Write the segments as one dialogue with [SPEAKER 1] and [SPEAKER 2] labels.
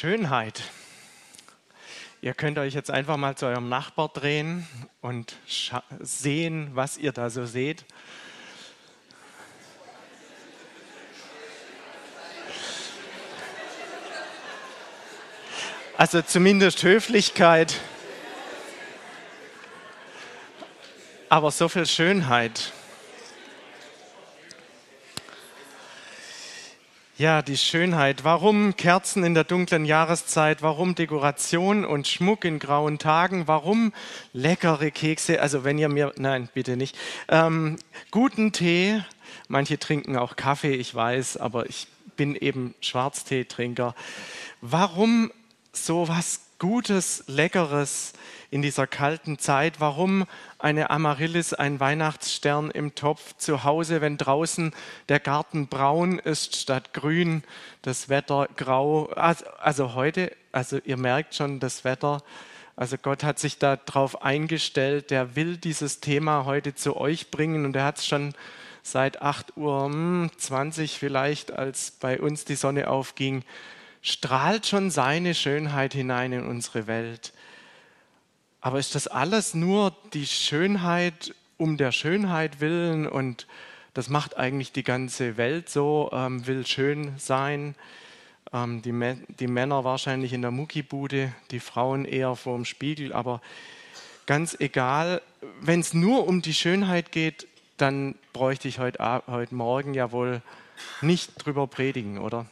[SPEAKER 1] Schönheit. Ihr könnt euch jetzt einfach mal zu eurem Nachbar drehen und sehen, was ihr da so seht. Also zumindest Höflichkeit, aber so viel Schönheit. Ja, die Schönheit. Warum Kerzen in der dunklen Jahreszeit? Warum Dekoration und Schmuck in grauen Tagen? Warum leckere Kekse? Also wenn ihr mir, nein, bitte nicht. Ähm, guten Tee. Manche trinken auch Kaffee, ich weiß, aber ich bin eben Schwarzteetrinker. Warum so was Gutes, Leckeres? in dieser kalten Zeit? Warum eine Amaryllis, ein Weihnachtsstern im Topf zu Hause, wenn draußen der Garten braun ist statt grün, das Wetter grau? Also, also heute, also ihr merkt schon, das Wetter, also Gott hat sich darauf eingestellt, der will dieses Thema heute zu euch bringen und er hat es schon seit 8 Uhr 20 hm, vielleicht, als bei uns die Sonne aufging, strahlt schon seine Schönheit hinein in unsere Welt. Aber ist das alles nur die Schönheit um der Schönheit willen und das macht eigentlich die ganze Welt so, ähm, will schön sein. Ähm, die, die, Männer wahrscheinlich in der Muckibude, die Frauen eher vor dem Spiegel, aber ganz egal, wenn es nur um die Schönheit geht, dann bräuchte ich heute, heute Morgen ja wohl nicht drüber predigen, oder?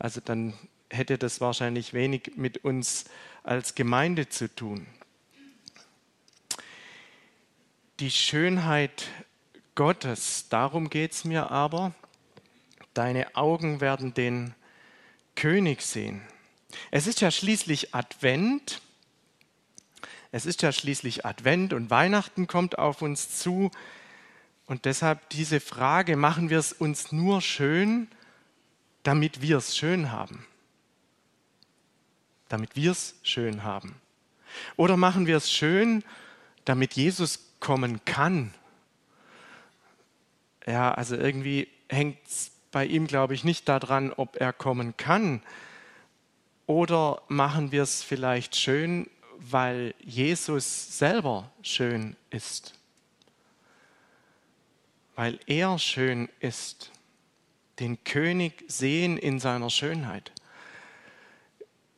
[SPEAKER 1] Also dann hätte das wahrscheinlich wenig mit uns als Gemeinde zu tun die Schönheit Gottes. Darum geht es mir aber. Deine Augen werden den König sehen. Es ist ja schließlich Advent. Es ist ja schließlich Advent und Weihnachten kommt auf uns zu. Und deshalb diese Frage, machen wir es uns nur schön, damit wir es schön haben? Damit wir es schön haben. Oder machen wir es schön, damit Jesus kommen kann. Ja, also irgendwie hängt es bei ihm, glaube ich, nicht daran, ob er kommen kann. Oder machen wir es vielleicht schön, weil Jesus selber schön ist. Weil er schön ist. Den König sehen in seiner Schönheit.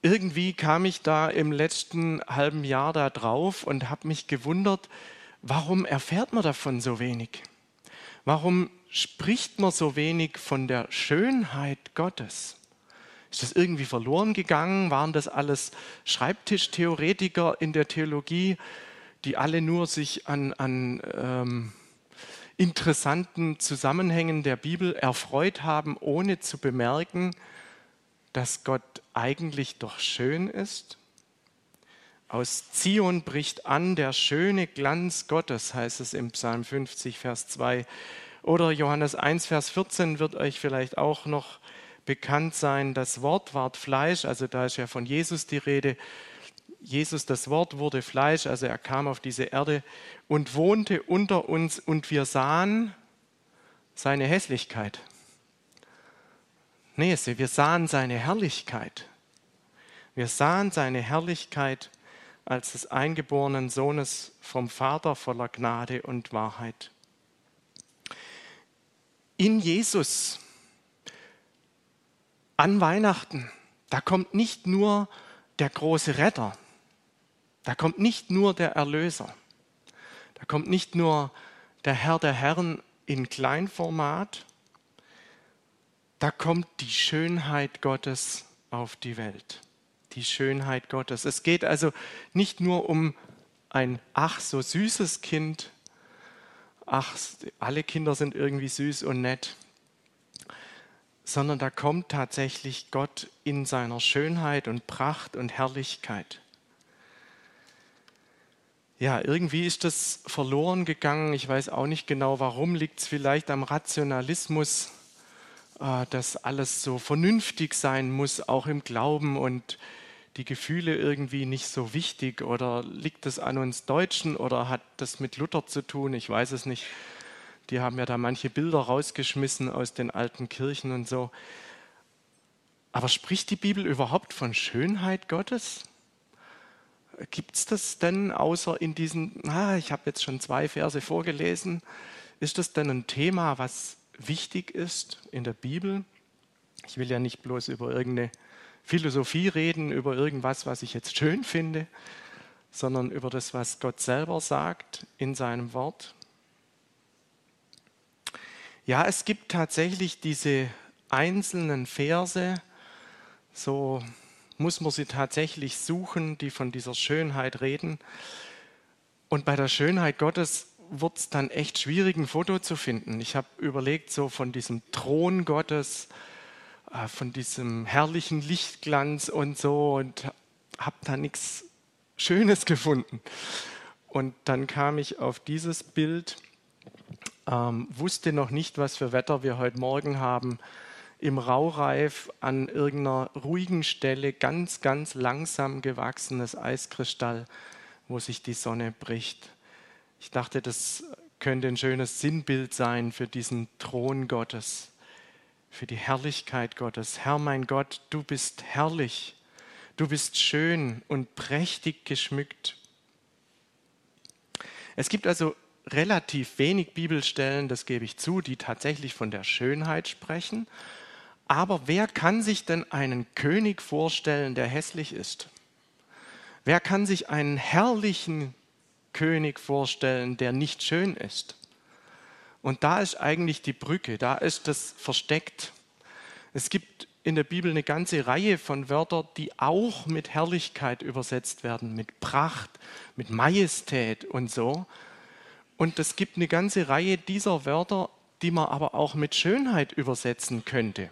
[SPEAKER 1] Irgendwie kam ich da im letzten halben Jahr da drauf und habe mich gewundert, Warum erfährt man davon so wenig? Warum spricht man so wenig von der Schönheit Gottes? Ist das irgendwie verloren gegangen? Waren das alles Schreibtischtheoretiker in der Theologie, die alle nur sich an, an ähm, interessanten Zusammenhängen der Bibel erfreut haben, ohne zu bemerken, dass Gott eigentlich doch schön ist? Aus Zion bricht an der schöne Glanz Gottes, heißt es im Psalm 50, Vers 2. Oder Johannes 1, Vers 14 wird euch vielleicht auch noch bekannt sein. Das Wort ward Fleisch, also da ist ja von Jesus die Rede. Jesus, das Wort wurde Fleisch, also er kam auf diese Erde und wohnte unter uns und wir sahen seine Hässlichkeit. Nee, wir sahen seine Herrlichkeit. Wir sahen seine Herrlichkeit als des eingeborenen Sohnes vom Vater voller Gnade und Wahrheit. In Jesus an Weihnachten, da kommt nicht nur der große Retter, da kommt nicht nur der Erlöser, da kommt nicht nur der Herr der Herren in Kleinformat, da kommt die Schönheit Gottes auf die Welt. Die Schönheit Gottes. Es geht also nicht nur um ein ach so süßes Kind, ach, alle Kinder sind irgendwie süß und nett, sondern da kommt tatsächlich Gott in seiner Schönheit und Pracht und Herrlichkeit. Ja, irgendwie ist das verloren gegangen. Ich weiß auch nicht genau warum. Liegt es vielleicht am Rationalismus, äh, dass alles so vernünftig sein muss, auch im Glauben und die Gefühle irgendwie nicht so wichtig oder liegt es an uns Deutschen oder hat das mit Luther zu tun? Ich weiß es nicht. Die haben ja da manche Bilder rausgeschmissen aus den alten Kirchen und so. Aber spricht die Bibel überhaupt von Schönheit Gottes? Gibt es das denn außer in diesen, ah, ich habe jetzt schon zwei Verse vorgelesen, ist das denn ein Thema, was wichtig ist in der Bibel? Ich will ja nicht bloß über irgendeine Philosophie reden, über irgendwas, was ich jetzt schön finde, sondern über das, was Gott selber sagt in seinem Wort. Ja, es gibt tatsächlich diese einzelnen Verse, so muss man sie tatsächlich suchen, die von dieser Schönheit reden. Und bei der Schönheit Gottes wird es dann echt schwierig, ein Foto zu finden. Ich habe überlegt, so von diesem Thron Gottes, äh, von diesem herrlichen Lichtglanz und so, und habe da nichts Schönes gefunden. Und dann kam ich auf dieses Bild, ähm, wusste noch nicht, was für Wetter wir heute Morgen haben im Raureif an irgendeiner ruhigen Stelle ganz, ganz langsam gewachsenes Eiskristall, wo sich die Sonne bricht. Ich dachte, das könnte ein schönes Sinnbild sein für diesen Thron Gottes, für die Herrlichkeit Gottes. Herr mein Gott, du bist herrlich, du bist schön und prächtig geschmückt. Es gibt also relativ wenig Bibelstellen, das gebe ich zu, die tatsächlich von der Schönheit sprechen. Aber wer kann sich denn einen König vorstellen, der hässlich ist? Wer kann sich einen herrlichen König vorstellen, der nicht schön ist? Und da ist eigentlich die Brücke, da ist das versteckt. Es gibt in der Bibel eine ganze Reihe von Wörtern, die auch mit Herrlichkeit übersetzt werden, mit Pracht, mit Majestät und so. Und es gibt eine ganze Reihe dieser Wörter, die man aber auch mit Schönheit übersetzen könnte.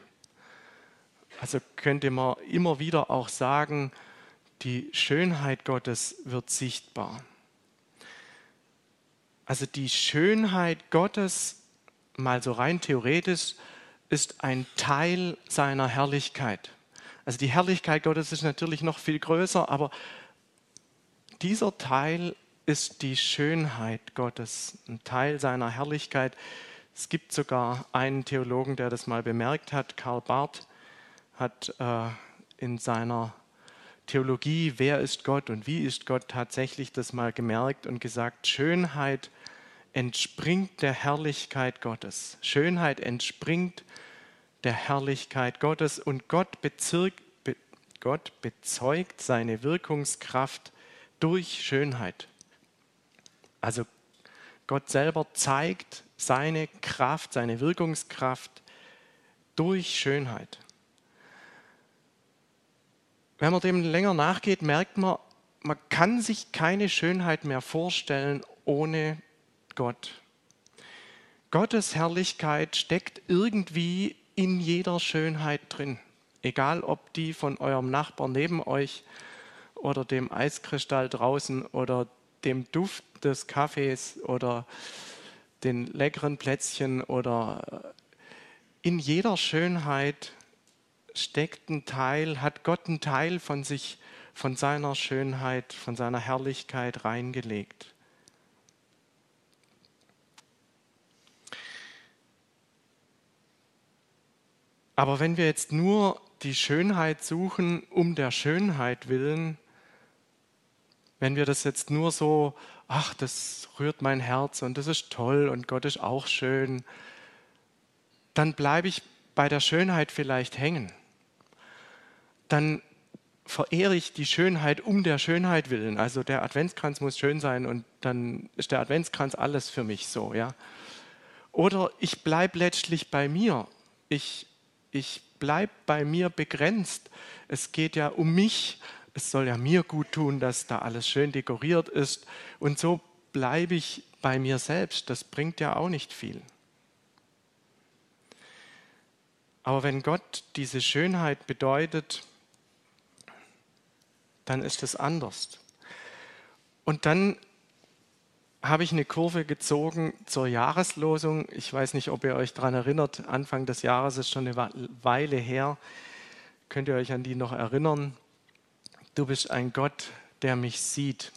[SPEAKER 1] Also könnte man immer wieder auch sagen, die Schönheit Gottes wird sichtbar. Also die Schönheit Gottes, mal so rein theoretisch, ist ein Teil seiner Herrlichkeit. Also die Herrlichkeit Gottes ist natürlich noch viel größer, aber dieser Teil ist die Schönheit Gottes, ein Teil seiner Herrlichkeit. Es gibt sogar einen Theologen, der das mal bemerkt hat, Karl Barth, hat äh, in seiner Theologie, wer ist Gott und wie ist Gott, tatsächlich das mal gemerkt und gesagt, Schönheit entspringt der Herrlichkeit Gottes. Schönheit entspringt der Herrlichkeit Gottes und Gott bezirkt, be, Gott bezeugt seine Wirkungskraft durch Schönheit. Also Gott selber zeigt seine Kraft, seine Wirkungskraft durch Schönheit. Wenn man dem länger nachgeht, merkt man, man kann sich keine Schönheit mehr vorstellen ohne Gott. Gottes Herrlichkeit steckt irgendwie in jeder Schönheit drin. Egal ob die von eurem Nachbarn neben euch oder dem Eiskristall draußen oder dem Duft des Kaffees oder den leckeren Plätzchen oder in jeder Schönheit steckt ein Teil, hat Gott einen Teil von sich, von seiner Schönheit, von seiner Herrlichkeit reingelegt. Aber wenn wir jetzt nur die Schönheit suchen, um der Schönheit willen, wenn wir das jetzt nur so, ach, das rührt mein Herz und das ist toll und Gott ist auch schön, dann bleibe ich bei der Schönheit vielleicht hängen dann verehre ich die Schönheit um der Schönheit willen. Also der Adventskranz muss schön sein und dann ist der Adventskranz alles für mich so, ja. Oder ich bleibe letztlich bei mir. Ich, ich bleibe bei mir begrenzt. Es geht ja um mich. Es soll ja mir gut tun, dass da alles schön dekoriert ist. Und so bleibe ich bei mir selbst. Das bringt ja auch nicht viel. Aber wenn Gott diese Schönheit bedeutet, dann ist es anders. Und dann habe ich eine Kurve gezogen zur Jahreslosung. Ich weiß nicht, ob ihr euch daran erinnert. Anfang des Jahres ist schon eine Weile her. Könnt ihr euch an die noch erinnern? Du bist ein Gott, der mich sieht.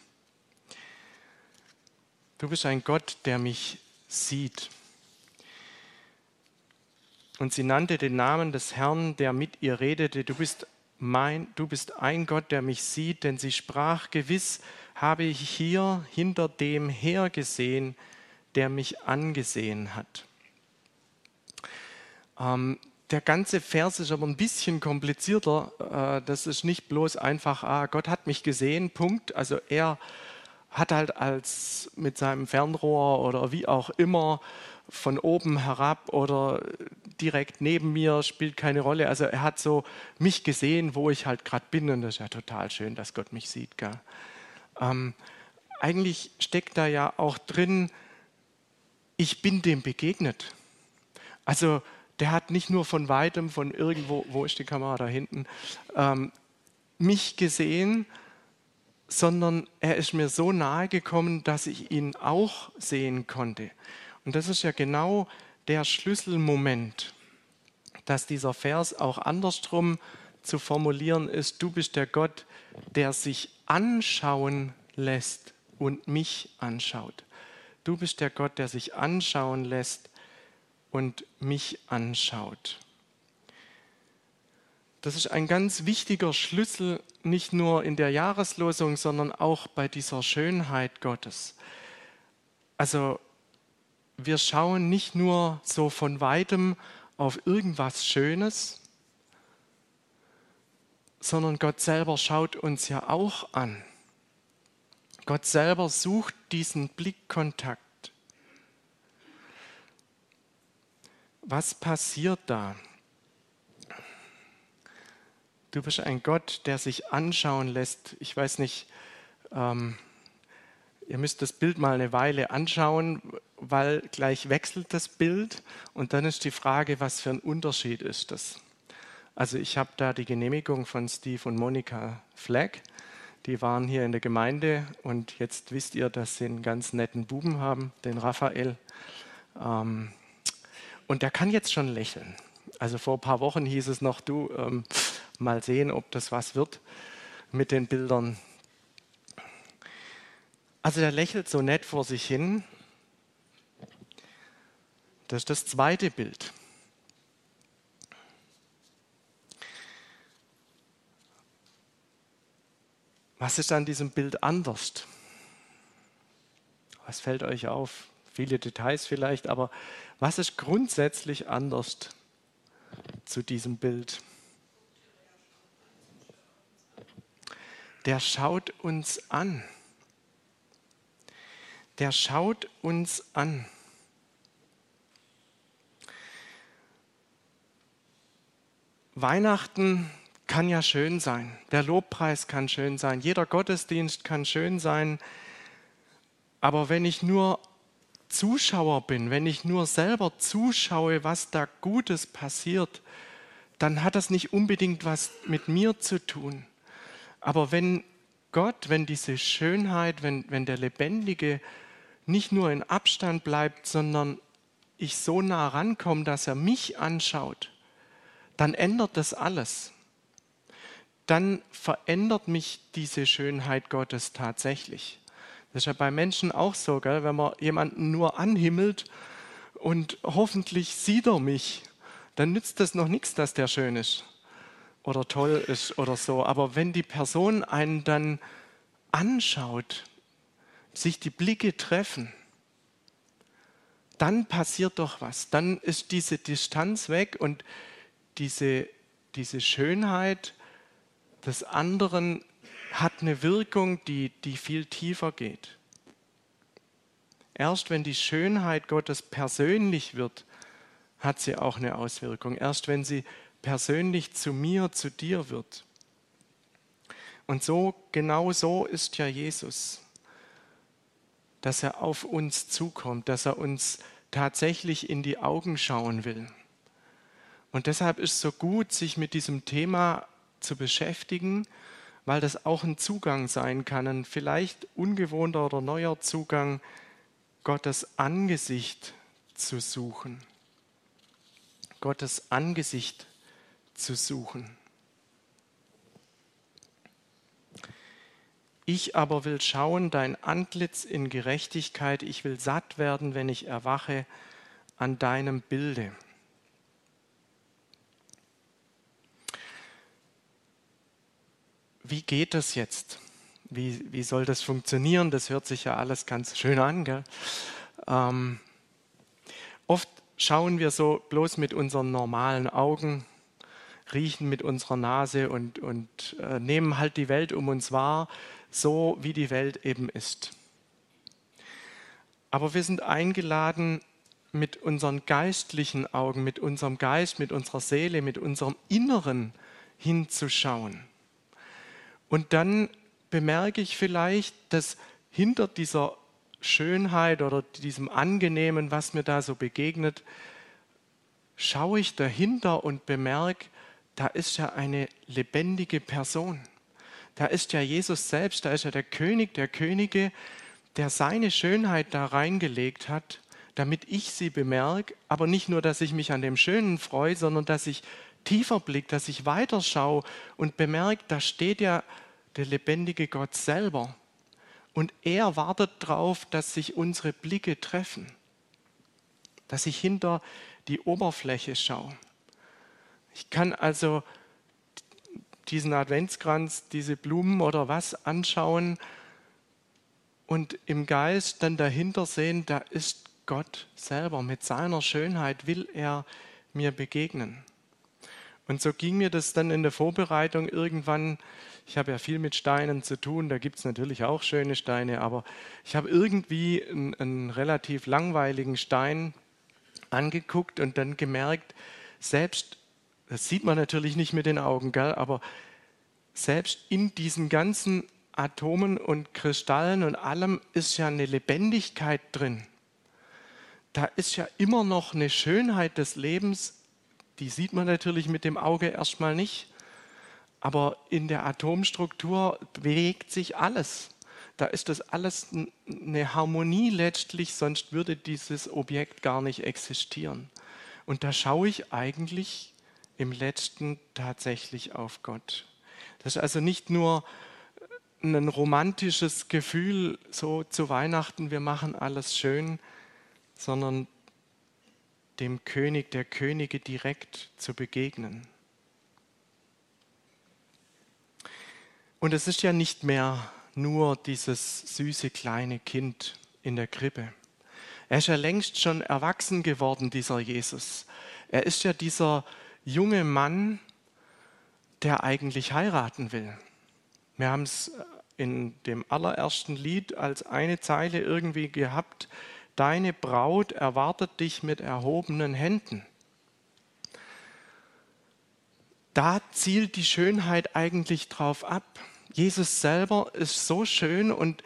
[SPEAKER 1] Du bist ein Gott, der mich sieht. Und sie nannte den Namen des Herrn, der mit ihr redete. Du bist mein, du bist ein Gott, der mich sieht, denn sie sprach, gewiss habe ich hier hinter dem hergesehen, der mich angesehen hat. Ähm, der ganze Vers ist aber ein bisschen komplizierter. Äh, das ist nicht bloß einfach, ah, Gott hat mich gesehen, Punkt. Also er hat halt als mit seinem Fernrohr oder wie auch immer von oben herab oder direkt neben mir, spielt keine Rolle. Also er hat so mich gesehen, wo ich halt gerade bin und das ist ja total schön, dass Gott mich sieht. Ähm, eigentlich steckt da ja auch drin, ich bin dem begegnet. Also der hat nicht nur von weitem, von irgendwo, wo ist die Kamera da hinten, ähm, mich gesehen, sondern er ist mir so nahe gekommen, dass ich ihn auch sehen konnte. Und das ist ja genau der Schlüsselmoment, dass dieser Vers auch andersrum zu formulieren ist, du bist der Gott, der sich anschauen lässt und mich anschaut. Du bist der Gott, der sich anschauen lässt und mich anschaut. Das ist ein ganz wichtiger Schlüssel, nicht nur in der Jahreslosung, sondern auch bei dieser Schönheit Gottes. Also wir schauen nicht nur so von weitem auf irgendwas Schönes, sondern Gott selber schaut uns ja auch an. Gott selber sucht diesen Blickkontakt. Was passiert da? Du bist ein Gott, der sich anschauen lässt. Ich weiß nicht, ähm, ihr müsst das Bild mal eine Weile anschauen, weil gleich wechselt das Bild und dann ist die Frage, was für ein Unterschied ist das? Also ich habe da die Genehmigung von Steve und Monika Flagg. Die waren hier in der Gemeinde und jetzt wisst ihr, dass sie einen ganz netten Buben haben, den Raphael. Ähm, und der kann jetzt schon lächeln. Also vor ein paar Wochen hieß es noch, du, ähm, mal sehen, ob das was wird mit den Bildern. Also der lächelt so nett vor sich hin das ist das zweite Bild. Was ist an diesem Bild anders? Was fällt euch auf? Viele Details vielleicht, aber was ist grundsätzlich anders zu diesem Bild? Der schaut uns an. Der schaut uns an. Weihnachten kann ja schön sein. Der Lobpreis kann schön sein. Jeder Gottesdienst kann schön sein. Aber wenn ich nur Zuschauer bin, wenn ich nur selber zuschaue, was da Gutes passiert, dann hat das nicht unbedingt was mit mir zu tun. Aber wenn Gott, wenn diese Schönheit, wenn, wenn der Lebendige nicht nur in Abstand bleibt, sondern ich so nah rankomme, dass er mich anschaut, dann ändert das alles. Dann verändert mich diese Schönheit Gottes tatsächlich. Das ist ja bei Menschen auch so, gell? wenn man jemanden nur anhimmelt und hoffentlich sieht er mich, dann nützt das noch nichts, dass der schön ist oder toll ist oder so. Aber wenn die Person einen dann anschaut, sich die Blicke treffen, dann passiert doch was. Dann ist diese Distanz weg und diese, diese Schönheit des anderen hat eine Wirkung, die, die viel tiefer geht. Erst wenn die Schönheit Gottes persönlich wird, hat sie auch eine Auswirkung. Erst wenn sie persönlich zu mir, zu dir wird. Und so, genau so ist ja Jesus, dass er auf uns zukommt, dass er uns tatsächlich in die Augen schauen will. Und deshalb ist es so gut, sich mit diesem Thema zu beschäftigen, weil das auch ein Zugang sein kann, ein vielleicht ungewohnter oder neuer Zugang, Gottes Angesicht zu suchen. Gottes Angesicht zu suchen. Ich aber will schauen dein Antlitz in Gerechtigkeit, ich will satt werden, wenn ich erwache, an deinem Bilde. Wie geht das jetzt? Wie, wie soll das funktionieren? Das hört sich ja alles ganz schön an. Ähm, oft schauen wir so bloß mit unseren normalen Augen, riechen mit unserer Nase und, und äh, nehmen halt die Welt um uns wahr so wie die Welt eben ist. Aber wir sind eingeladen, mit unseren geistlichen Augen, mit unserem Geist, mit unserer Seele, mit unserem Inneren hinzuschauen. Und dann bemerke ich vielleicht, dass hinter dieser Schönheit oder diesem Angenehmen, was mir da so begegnet, schaue ich dahinter und bemerke, da ist ja eine lebendige Person. Da ist ja Jesus selbst, da ist ja der König der Könige, der seine Schönheit da reingelegt hat, damit ich sie bemerke, aber nicht nur, dass ich mich an dem Schönen freue, sondern dass ich tiefer blicke, dass ich weiterschaue und bemerke, da steht ja der lebendige Gott selber. Und er wartet darauf, dass sich unsere Blicke treffen, dass ich hinter die Oberfläche schaue. Ich kann also diesen Adventskranz, diese Blumen oder was anschauen und im Geist dann dahinter sehen, da ist Gott selber. Mit seiner Schönheit will er mir begegnen. Und so ging mir das dann in der Vorbereitung irgendwann. Ich habe ja viel mit Steinen zu tun, da gibt es natürlich auch schöne Steine, aber ich habe irgendwie einen, einen relativ langweiligen Stein angeguckt und dann gemerkt, selbst, das sieht man natürlich nicht mit den Augen, gell, aber selbst in diesen ganzen Atomen und Kristallen und allem ist ja eine Lebendigkeit drin. Da ist ja immer noch eine Schönheit des Lebens, die sieht man natürlich mit dem Auge erstmal nicht, aber in der Atomstruktur bewegt sich alles. Da ist das alles eine Harmonie letztlich, sonst würde dieses Objekt gar nicht existieren. Und da schaue ich eigentlich im letzten tatsächlich auf Gott. Das ist also nicht nur ein romantisches Gefühl, so zu Weihnachten, wir machen alles schön, sondern dem König der Könige direkt zu begegnen. Und es ist ja nicht mehr nur dieses süße kleine Kind in der Krippe. Er ist ja längst schon erwachsen geworden, dieser Jesus. Er ist ja dieser junge Mann, der eigentlich heiraten will. Wir haben es in dem allerersten Lied als eine Zeile irgendwie gehabt, deine Braut erwartet dich mit erhobenen Händen. Da zielt die Schönheit eigentlich drauf ab. Jesus selber ist so schön und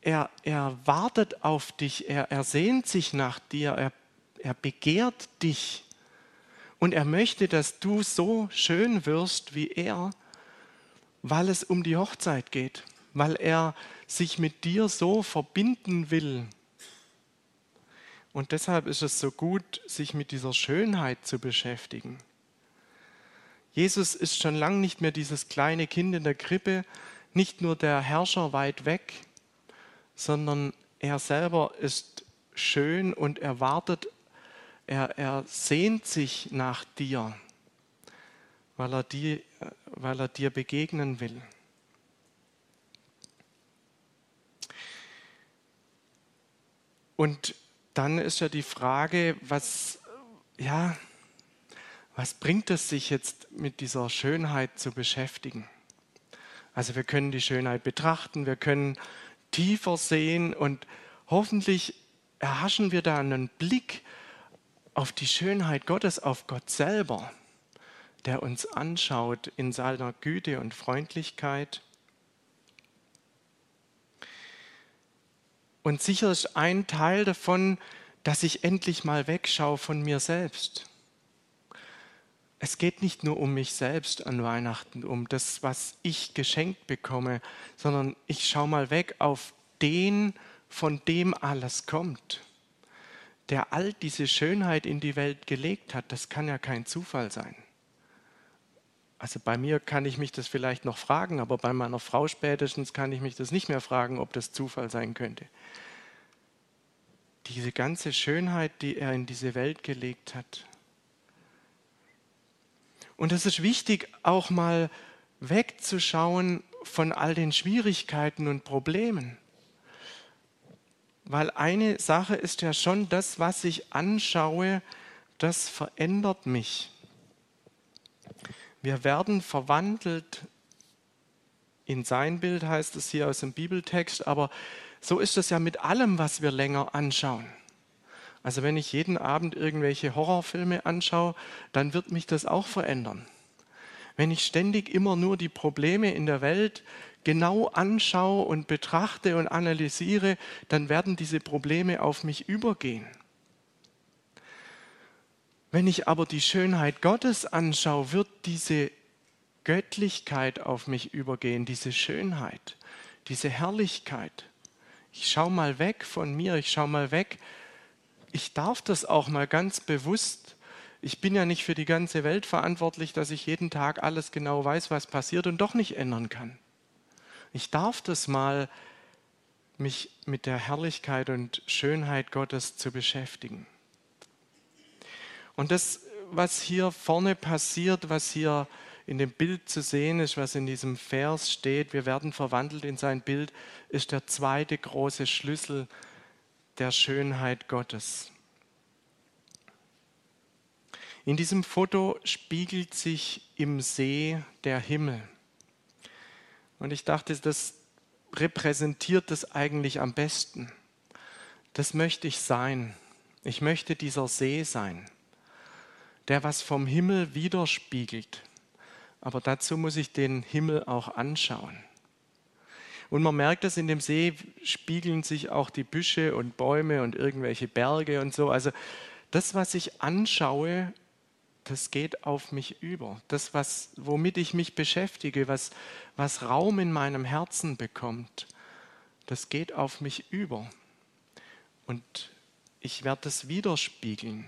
[SPEAKER 1] er, er wartet auf dich, er, er sehnt sich nach dir, er, er begehrt dich. Und er möchte, dass du so schön wirst wie er, weil es um die Hochzeit geht, weil er sich mit dir so verbinden will. Und deshalb ist es so gut, sich mit dieser Schönheit zu beschäftigen. Jesus ist schon lange nicht mehr dieses kleine Kind in der Krippe, nicht nur der Herrscher weit weg, sondern er selber ist schön und erwartet er, er sehnt sich nach dir, weil er, die, weil er dir begegnen will. Und dann ist ja die Frage, was, ja, was bringt es sich jetzt mit dieser Schönheit zu beschäftigen? Also wir können die Schönheit betrachten, wir können tiefer sehen und hoffentlich erhaschen wir da einen Blick auf die Schönheit Gottes, auf Gott selber, der uns anschaut in seiner Güte und Freundlichkeit. Und sicher ist ein Teil davon, dass ich endlich mal wegschaue von mir selbst. Es geht nicht nur um mich selbst an Weihnachten, um das, was ich geschenkt bekomme, sondern ich schaue mal weg auf den, von dem alles kommt der all diese Schönheit in die Welt gelegt hat, das kann ja kein Zufall sein. Also bei mir kann ich mich das vielleicht noch fragen, aber bei meiner Frau spätestens kann ich mich das nicht mehr fragen, ob das Zufall sein könnte. Diese ganze Schönheit, die er in diese Welt gelegt hat. Und es ist wichtig, auch mal wegzuschauen von all den Schwierigkeiten und Problemen. Weil eine Sache ist ja schon, das, was ich anschaue, das verändert mich. Wir werden verwandelt in sein Bild, heißt es hier aus dem Bibeltext, aber so ist es ja mit allem, was wir länger anschauen. Also wenn ich jeden Abend irgendwelche Horrorfilme anschaue, dann wird mich das auch verändern. Wenn ich ständig immer nur die Probleme in der Welt genau anschaue und betrachte und analysiere, dann werden diese Probleme auf mich übergehen. Wenn ich aber die Schönheit Gottes anschaue, wird diese Göttlichkeit auf mich übergehen, diese Schönheit, diese Herrlichkeit. Ich schaue mal weg von mir, ich schaue mal weg. Ich darf das auch mal ganz bewusst. Ich bin ja nicht für die ganze Welt verantwortlich, dass ich jeden Tag alles genau weiß, was passiert und doch nicht ändern kann. Ich darf das mal, mich mit der Herrlichkeit und Schönheit Gottes zu beschäftigen. Und das, was hier vorne passiert, was hier in dem Bild zu sehen ist, was in diesem Vers steht, wir werden verwandelt in sein Bild, ist der zweite große Schlüssel der Schönheit Gottes. In diesem Foto spiegelt sich im See der Himmel. Und ich dachte, das repräsentiert das eigentlich am besten. Das möchte ich sein. Ich möchte dieser See sein der was vom Himmel widerspiegelt. Aber dazu muss ich den Himmel auch anschauen. Und man merkt, dass in dem See spiegeln sich auch die Büsche und Bäume und irgendwelche Berge und so. Also das, was ich anschaue, das geht auf mich über. Das, was, womit ich mich beschäftige, was, was Raum in meinem Herzen bekommt, das geht auf mich über. Und ich werde das widerspiegeln.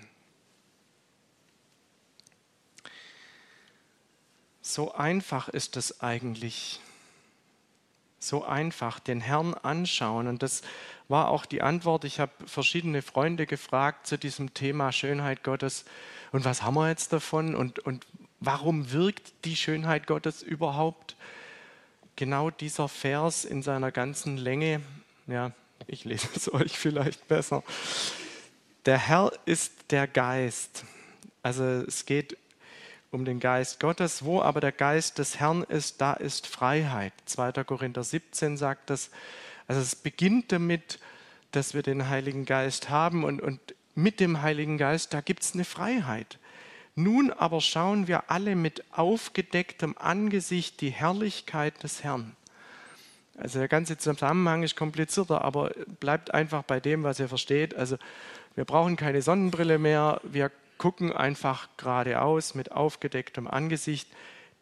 [SPEAKER 1] So einfach ist es eigentlich. So einfach, den Herrn anschauen. Und das war auch die Antwort. Ich habe verschiedene Freunde gefragt zu diesem Thema Schönheit Gottes. Und was haben wir jetzt davon? Und, und warum wirkt die Schönheit Gottes überhaupt? Genau dieser Vers in seiner ganzen Länge. Ja, ich lese es euch vielleicht besser. Der Herr ist der Geist. Also es geht um den Geist Gottes. Wo aber der Geist des Herrn ist, da ist Freiheit. 2. Korinther 17 sagt das. Also es beginnt damit, dass wir den Heiligen Geist haben und, und mit dem Heiligen Geist, da gibt es eine Freiheit. Nun aber schauen wir alle mit aufgedecktem Angesicht die Herrlichkeit des Herrn. Also der ganze Zusammenhang ist komplizierter, aber bleibt einfach bei dem, was ihr versteht. Also wir brauchen keine Sonnenbrille mehr, wir gucken einfach geradeaus mit aufgedecktem Angesicht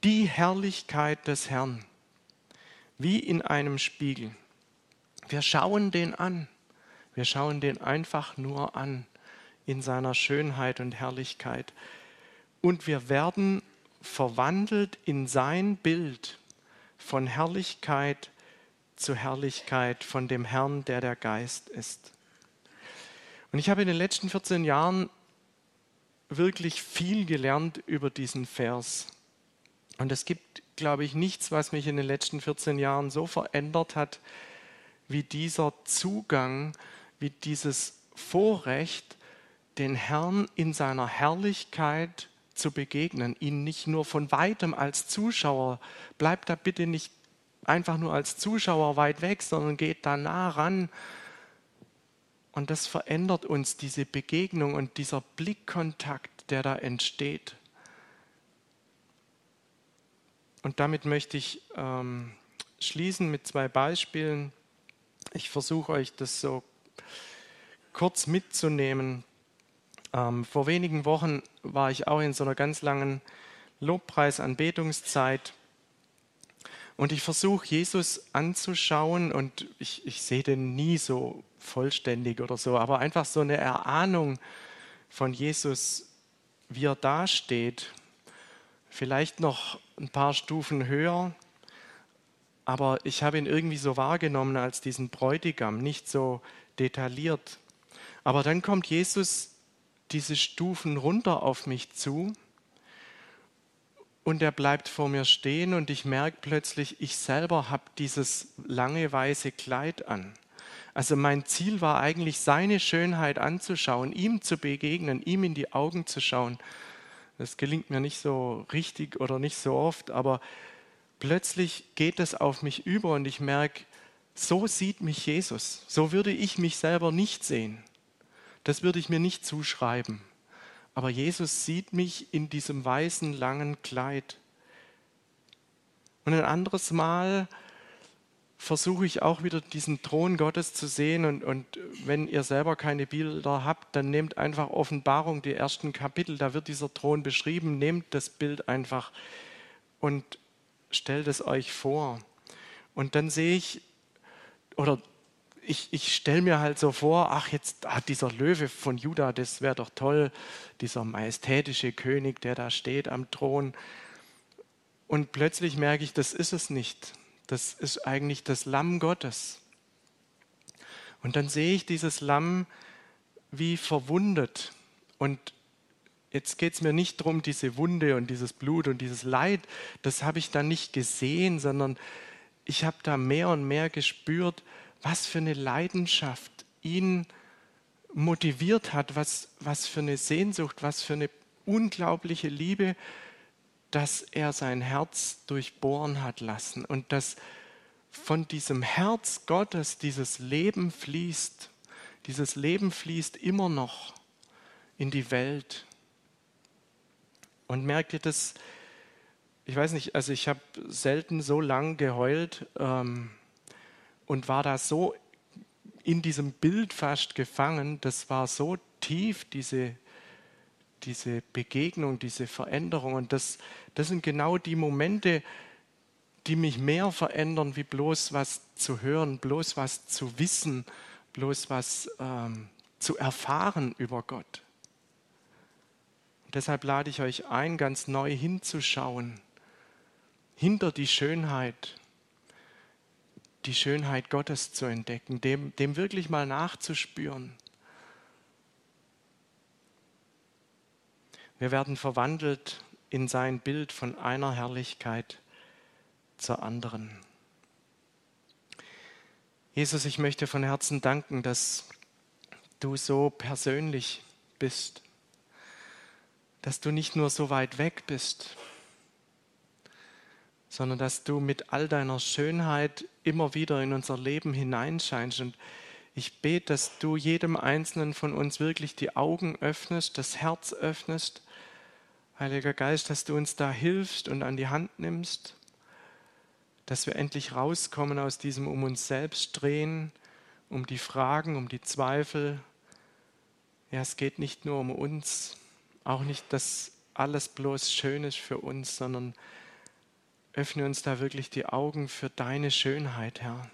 [SPEAKER 1] die Herrlichkeit des Herrn, wie in einem Spiegel. Wir schauen den an. Wir schauen den einfach nur an in seiner Schönheit und Herrlichkeit. Und wir werden verwandelt in sein Bild von Herrlichkeit zu Herrlichkeit von dem Herrn, der der Geist ist. Und ich habe in den letzten 14 Jahren wirklich viel gelernt über diesen Vers. Und es gibt, glaube ich, nichts, was mich in den letzten 14 Jahren so verändert hat, wie dieser Zugang, wie dieses Vorrecht, den Herrn in seiner Herrlichkeit zu begegnen, ihn nicht nur von weitem als Zuschauer, bleibt da bitte nicht einfach nur als Zuschauer weit weg, sondern geht da nah ran und das verändert uns, diese Begegnung und dieser Blickkontakt, der da entsteht. Und damit möchte ich ähm, schließen mit zwei Beispielen. Ich versuche euch das so kurz mitzunehmen. Ähm, vor wenigen Wochen war ich auch in so einer ganz langen Lobpreisanbetungszeit und ich versuche Jesus anzuschauen und ich, ich sehe den nie so vollständig oder so, aber einfach so eine Erahnung von Jesus, wie er dasteht. Vielleicht noch ein paar Stufen höher, aber ich habe ihn irgendwie so wahrgenommen als diesen Bräutigam, nicht so detailliert. Aber dann kommt Jesus diese Stufen runter auf mich zu und er bleibt vor mir stehen und ich merke plötzlich, ich selber habe dieses lange weiße Kleid an. Also mein Ziel war eigentlich, seine Schönheit anzuschauen, ihm zu begegnen, ihm in die Augen zu schauen. Das gelingt mir nicht so richtig oder nicht so oft, aber plötzlich geht es auf mich über und ich merke, so sieht mich Jesus. So würde ich mich selber nicht sehen. Das würde ich mir nicht zuschreiben. Aber Jesus sieht mich in diesem weißen, langen Kleid. Und ein anderes Mal versuche ich auch wieder diesen Thron Gottes zu sehen. Und, und wenn ihr selber keine Bilder habt, dann nehmt einfach Offenbarung, die ersten Kapitel, da wird dieser Thron beschrieben. Nehmt das Bild einfach und stellt es euch vor. Und dann sehe ich, oder ich, ich stelle mir halt so vor, ach, jetzt hat dieser Löwe von Juda, das wäre doch toll, dieser majestätische König, der da steht am Thron. Und plötzlich merke ich, das ist es nicht. Das ist eigentlich das Lamm Gottes. Und dann sehe ich dieses Lamm wie verwundet. Und jetzt geht es mir nicht darum, diese Wunde und dieses Blut und dieses Leid, das habe ich dann nicht gesehen, sondern ich habe da mehr und mehr gespürt, was für eine Leidenschaft ihn motiviert hat, was, was für eine Sehnsucht, was für eine unglaubliche Liebe, dass er sein Herz durchbohren hat lassen und dass von diesem Herz Gottes dieses Leben fließt. Dieses Leben fließt immer noch in die Welt. Und merkt ihr das? Ich weiß nicht, also ich habe selten so lang geheult. Ähm, und war da so in diesem Bild fast gefangen. Das war so tief, diese, diese Begegnung, diese Veränderung. Und das, das sind genau die Momente, die mich mehr verändern, wie bloß was zu hören, bloß was zu wissen, bloß was ähm, zu erfahren über Gott. Und deshalb lade ich euch ein, ganz neu hinzuschauen, hinter die Schönheit die Schönheit Gottes zu entdecken, dem, dem wirklich mal nachzuspüren. Wir werden verwandelt in sein Bild von einer Herrlichkeit zur anderen. Jesus, ich möchte von Herzen danken, dass du so persönlich bist, dass du nicht nur so weit weg bist, sondern dass du mit all deiner Schönheit immer wieder in unser Leben hineinscheinst. Und ich bete, dass du jedem Einzelnen von uns wirklich die Augen öffnest, das Herz öffnest. Heiliger Geist, dass du uns da hilfst und an die Hand nimmst, dass wir endlich rauskommen aus diesem um uns selbst drehen, um die Fragen, um die Zweifel. Ja, es geht nicht nur um uns, auch nicht, dass alles bloß schön ist für uns, sondern Öffne uns da wirklich die Augen für deine Schönheit, Herr.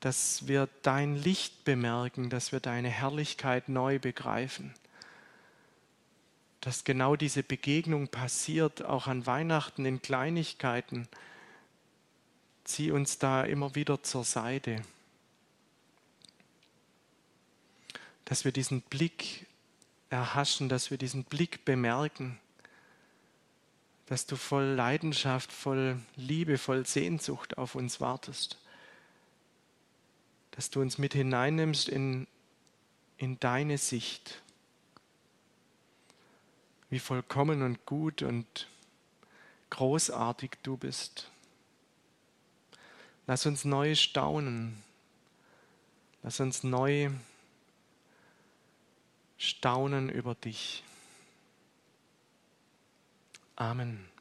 [SPEAKER 1] Dass wir dein Licht bemerken, dass wir deine Herrlichkeit neu begreifen. Dass genau diese Begegnung passiert, auch an Weihnachten in Kleinigkeiten. Zieh uns da immer wieder zur Seite. Dass wir diesen Blick erhaschen, dass wir diesen Blick bemerken dass du voll Leidenschaft, voll Liebe, voll Sehnsucht auf uns wartest. Dass du uns mit hineinnimmst in, in deine Sicht, wie vollkommen und gut und großartig du bist. Lass uns neu staunen. Lass uns neu staunen über dich. Amen.